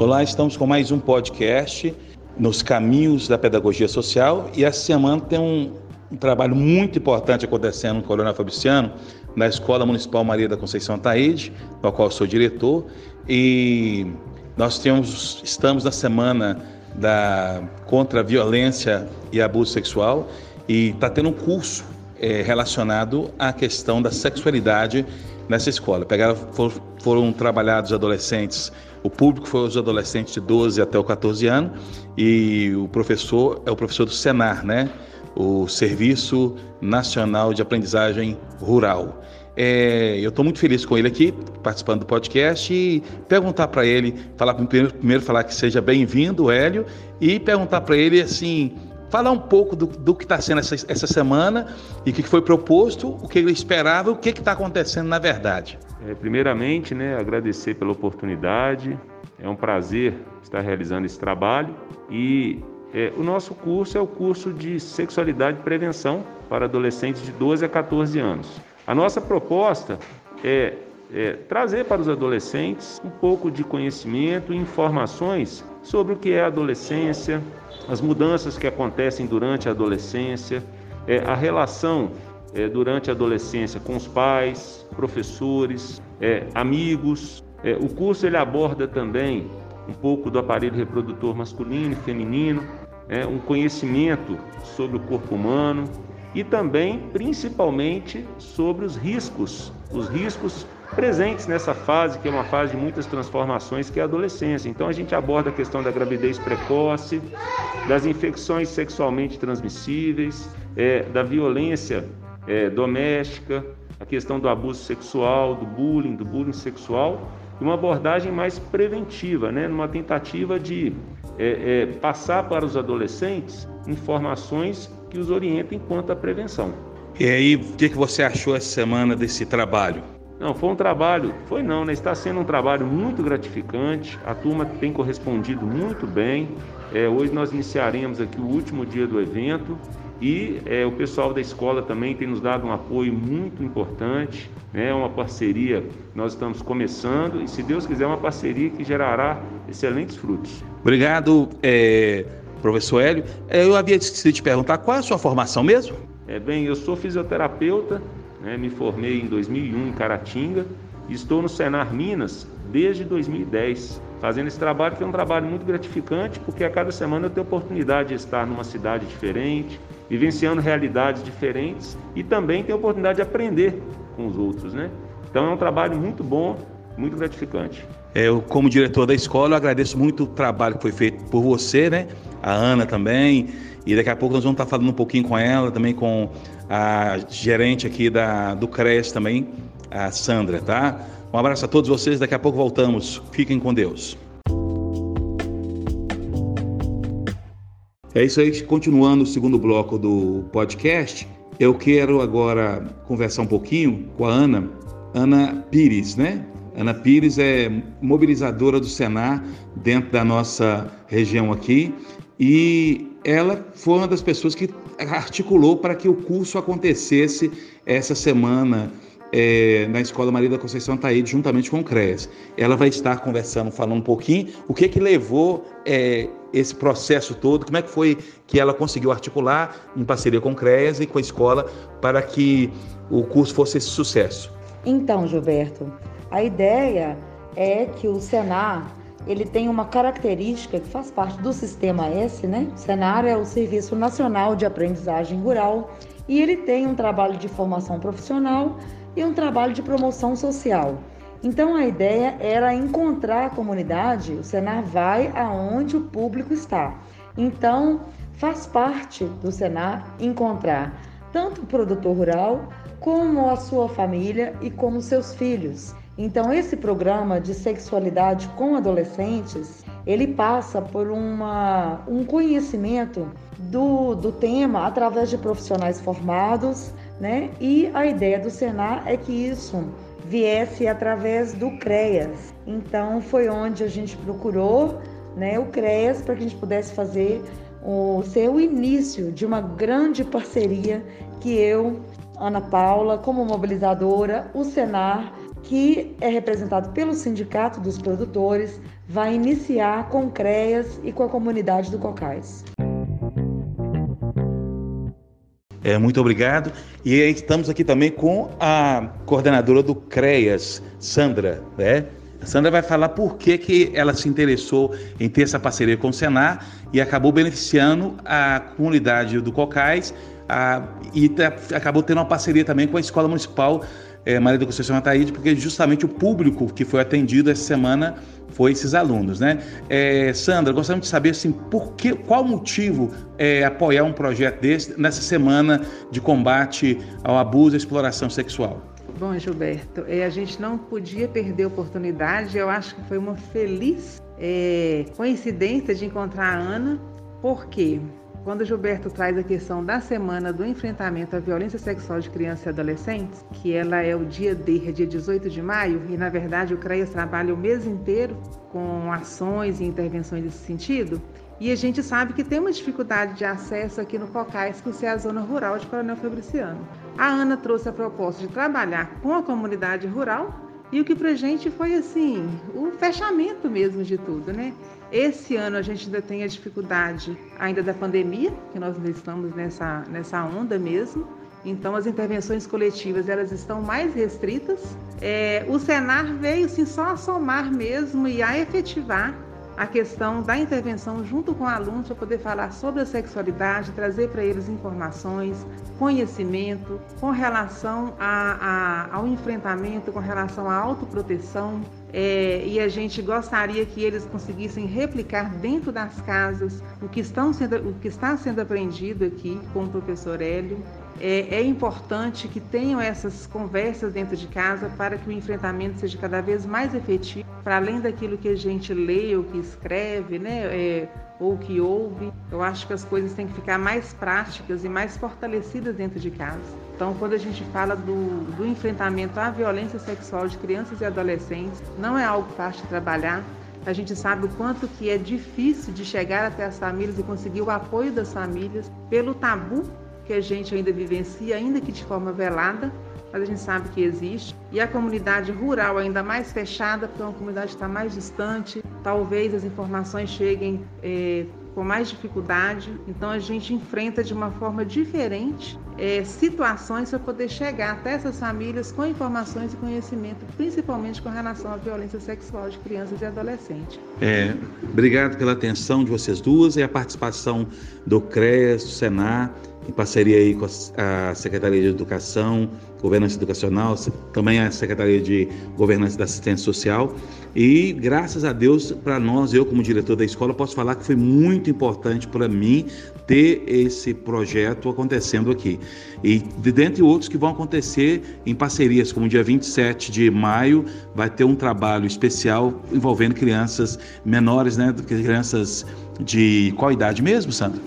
Olá, estamos com mais um podcast nos caminhos da pedagogia social e essa semana tem um, um trabalho muito importante acontecendo no Coronel Fabriciano, na Escola Municipal Maria da Conceição Taíde, no qual sou diretor, e nós temos, estamos na semana da contra a violência e abuso sexual e está tendo um curso é, relacionado à questão da sexualidade nessa escola. Pegaram, foram, trabalhados adolescentes o público foi os adolescentes de 12 até o 14 anos e o professor é o professor do Senar, né? O Serviço Nacional de Aprendizagem Rural. É, eu estou muito feliz com ele aqui, participando do podcast, e perguntar para ele, falar primeiro, primeiro falar que seja bem-vindo, Hélio, e perguntar para ele assim, falar um pouco do, do que está sendo essa, essa semana e o que foi proposto, o que ele esperava, o que está acontecendo na verdade. É, primeiramente, né, agradecer pela oportunidade. É um prazer estar realizando esse trabalho e é, o nosso curso é o curso de Sexualidade e Prevenção para adolescentes de 12 a 14 anos. A nossa proposta é, é trazer para os adolescentes um pouco de conhecimento e informações sobre o que é a adolescência, as mudanças que acontecem durante a adolescência, é, a relação é, durante a adolescência com os pais, professores, é, amigos. É, o curso ele aborda também um pouco do aparelho reprodutor masculino e feminino, é, um conhecimento sobre o corpo humano e também, principalmente, sobre os riscos, os riscos presentes nessa fase, que é uma fase de muitas transformações, que é a adolescência. Então a gente aborda a questão da gravidez precoce, das infecções sexualmente transmissíveis, é, da violência é, doméstica, a questão do abuso sexual, do bullying, do bullying sexual, e uma abordagem mais preventiva, né? numa tentativa de é, é, passar para os adolescentes informações que os orientem quanto à prevenção. E aí, o que, você achou essa semana desse trabalho? Não, foi um trabalho, foi não, né? Está sendo um trabalho muito gratificante. A turma tem correspondido muito bem. É, hoje nós iniciaremos aqui o último dia do evento e é, o pessoal da escola também tem nos dado um apoio muito importante, né? É uma parceria nós estamos começando e, se Deus quiser, uma parceria que gerará excelentes frutos. Obrigado, é, professor Hélio. É, eu havia esquecido de perguntar qual é a sua formação mesmo? É, bem, eu sou fisioterapeuta né? Me formei em 2001 em Caratinga e estou no Senar Minas desde 2010, fazendo esse trabalho que é um trabalho muito gratificante, porque a cada semana eu tenho oportunidade de estar numa cidade diferente, vivenciando realidades diferentes e também tenho oportunidade de aprender com os outros, né? Então é um trabalho muito bom, muito gratificante. Eu, como diretor da escola, agradeço muito o trabalho que foi feito por você, né? A Ana também. E daqui a pouco nós vamos estar falando um pouquinho com ela, também com a gerente aqui da, do CRES também, a Sandra, tá? Um abraço a todos vocês, daqui a pouco voltamos. Fiquem com Deus. É isso aí, continuando o segundo bloco do podcast, eu quero agora conversar um pouquinho com a Ana, Ana Pires, né? Ana Pires é mobilizadora do Senar dentro da nossa região aqui e ela foi uma das pessoas que articulou para que o curso acontecesse essa semana é, na Escola Maria da Conceição Taíde, juntamente com o CRES. Ela vai estar conversando, falando um pouquinho o que que levou é, esse processo todo, como é que foi que ela conseguiu articular em parceria com o CRES e com a escola para que o curso fosse esse sucesso. Então, Gilberto, a ideia é que o Senar ele tem uma característica que faz parte do sistema S, né? O Senar é o Serviço Nacional de Aprendizagem Rural e ele tem um trabalho de formação profissional e um trabalho de promoção social. Então a ideia era encontrar a comunidade, o Senar vai aonde o público está. Então faz parte do Senar encontrar tanto o produtor rural como a sua família e como seus filhos. Então, esse programa de sexualidade com adolescentes, ele passa por uma, um conhecimento do, do tema através de profissionais formados, né? E a ideia do Senar é que isso viesse através do CREAS. Então, foi onde a gente procurou né, o CREAS para que a gente pudesse fazer o, ser o início de uma grande parceria que eu, Ana Paula, como mobilizadora, o Senar que é representado pelo Sindicato dos Produtores, vai iniciar com o CREAS e com a comunidade do Cocais. É, muito obrigado. E estamos aqui também com a coordenadora do CREAS, Sandra. Né? A Sandra vai falar por que, que ela se interessou em ter essa parceria com o Senar e acabou beneficiando a comunidade do Cocais a, e tá, acabou tendo uma parceria também com a Escola Municipal é, Maria da Conceição Ataíde, porque justamente o público que foi atendido essa semana foi esses alunos, né? É, Sandra, gostaríamos de saber assim, por que, qual motivo é, apoiar um projeto desse nessa semana de combate ao abuso e exploração sexual? Bom, Gilberto, é, a gente não podia perder a oportunidade. Eu acho que foi uma feliz é, coincidência de encontrar a Ana, porque quando Gilberto traz a questão da semana do enfrentamento à violência sexual de crianças e adolescentes, que ela é o dia D, é dia 18 de maio, e na verdade o CREAS trabalha o mês inteiro com ações e intervenções nesse sentido, e a gente sabe que tem uma dificuldade de acesso aqui no Cocais, que é a zona rural de Coronel Fabriciano. A Ana trouxe a proposta de trabalhar com a comunidade rural e o que para gente foi assim, o fechamento mesmo de tudo, né? Esse ano a gente ainda tem a dificuldade ainda da pandemia, que nós ainda estamos nessa, nessa onda mesmo. Então as intervenções coletivas elas estão mais restritas. É, o Senar veio sim só a somar mesmo e a efetivar a questão da intervenção junto com alunos para poder falar sobre a sexualidade, trazer para eles informações, conhecimento com relação a, a, ao enfrentamento, com relação à autoproteção. É, e a gente gostaria que eles conseguissem replicar dentro das casas o que, estão sendo, o que está sendo aprendido aqui com o professor Hélio. É, é, importante que tenham essas conversas dentro de casa para que o enfrentamento seja cada vez mais efetivo, para além daquilo que a gente lê ou que escreve, né, é, ou que ouve. Eu acho que as coisas têm que ficar mais práticas e mais fortalecidas dentro de casa. Então, quando a gente fala do, do enfrentamento à violência sexual de crianças e adolescentes, não é algo fácil de trabalhar. A gente sabe o quanto que é difícil de chegar até as famílias e conseguir o apoio das famílias pelo tabu que a gente ainda vivencia, ainda que de forma velada, mas a gente sabe que existe. E a comunidade rural ainda mais fechada, porque é uma comunidade que está mais distante, talvez as informações cheguem é, com mais dificuldade. Então a gente enfrenta de uma forma diferente é, situações para poder chegar até essas famílias com informações e conhecimento, principalmente com relação à violência sexual de crianças e adolescentes. É, obrigado pela atenção de vocês duas e a participação do CREAS, do Senar em parceria aí com a Secretaria de Educação, Governança Educacional, também a Secretaria de Governança da Assistência Social. E graças a Deus, para nós, eu como diretor da escola, posso falar que foi muito importante para mim ter esse projeto acontecendo aqui. E dentre outros que vão acontecer em parcerias, como dia 27 de maio, vai ter um trabalho especial envolvendo crianças menores, né? Crianças de qual idade mesmo, Sandra?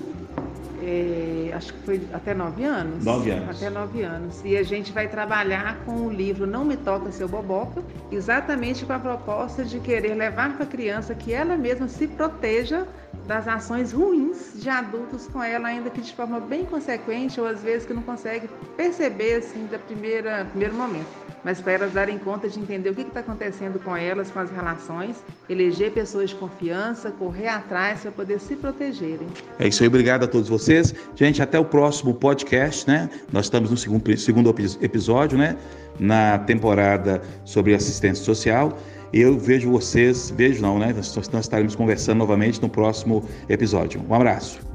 Acho que foi até nove anos. Nove anos. Até nove anos. E a gente vai trabalhar com o livro Não Me Toca Seu Boboca, exatamente com a proposta de querer levar para a criança que ela mesma se proteja das ações ruins de adultos com ela, ainda que de forma bem consequente ou às vezes que não consegue perceber assim da primeira primeiro momento mas para elas darem conta de entender o que está acontecendo com elas, com as relações, eleger pessoas de confiança, correr atrás para poder se protegerem. É isso aí, obrigado a todos vocês. Gente, até o próximo podcast, né? Nós estamos no segundo, segundo episódio, né? Na temporada sobre assistência social. Eu vejo vocês, vejo não, né? Nós, nós estaremos conversando novamente no próximo episódio. Um abraço.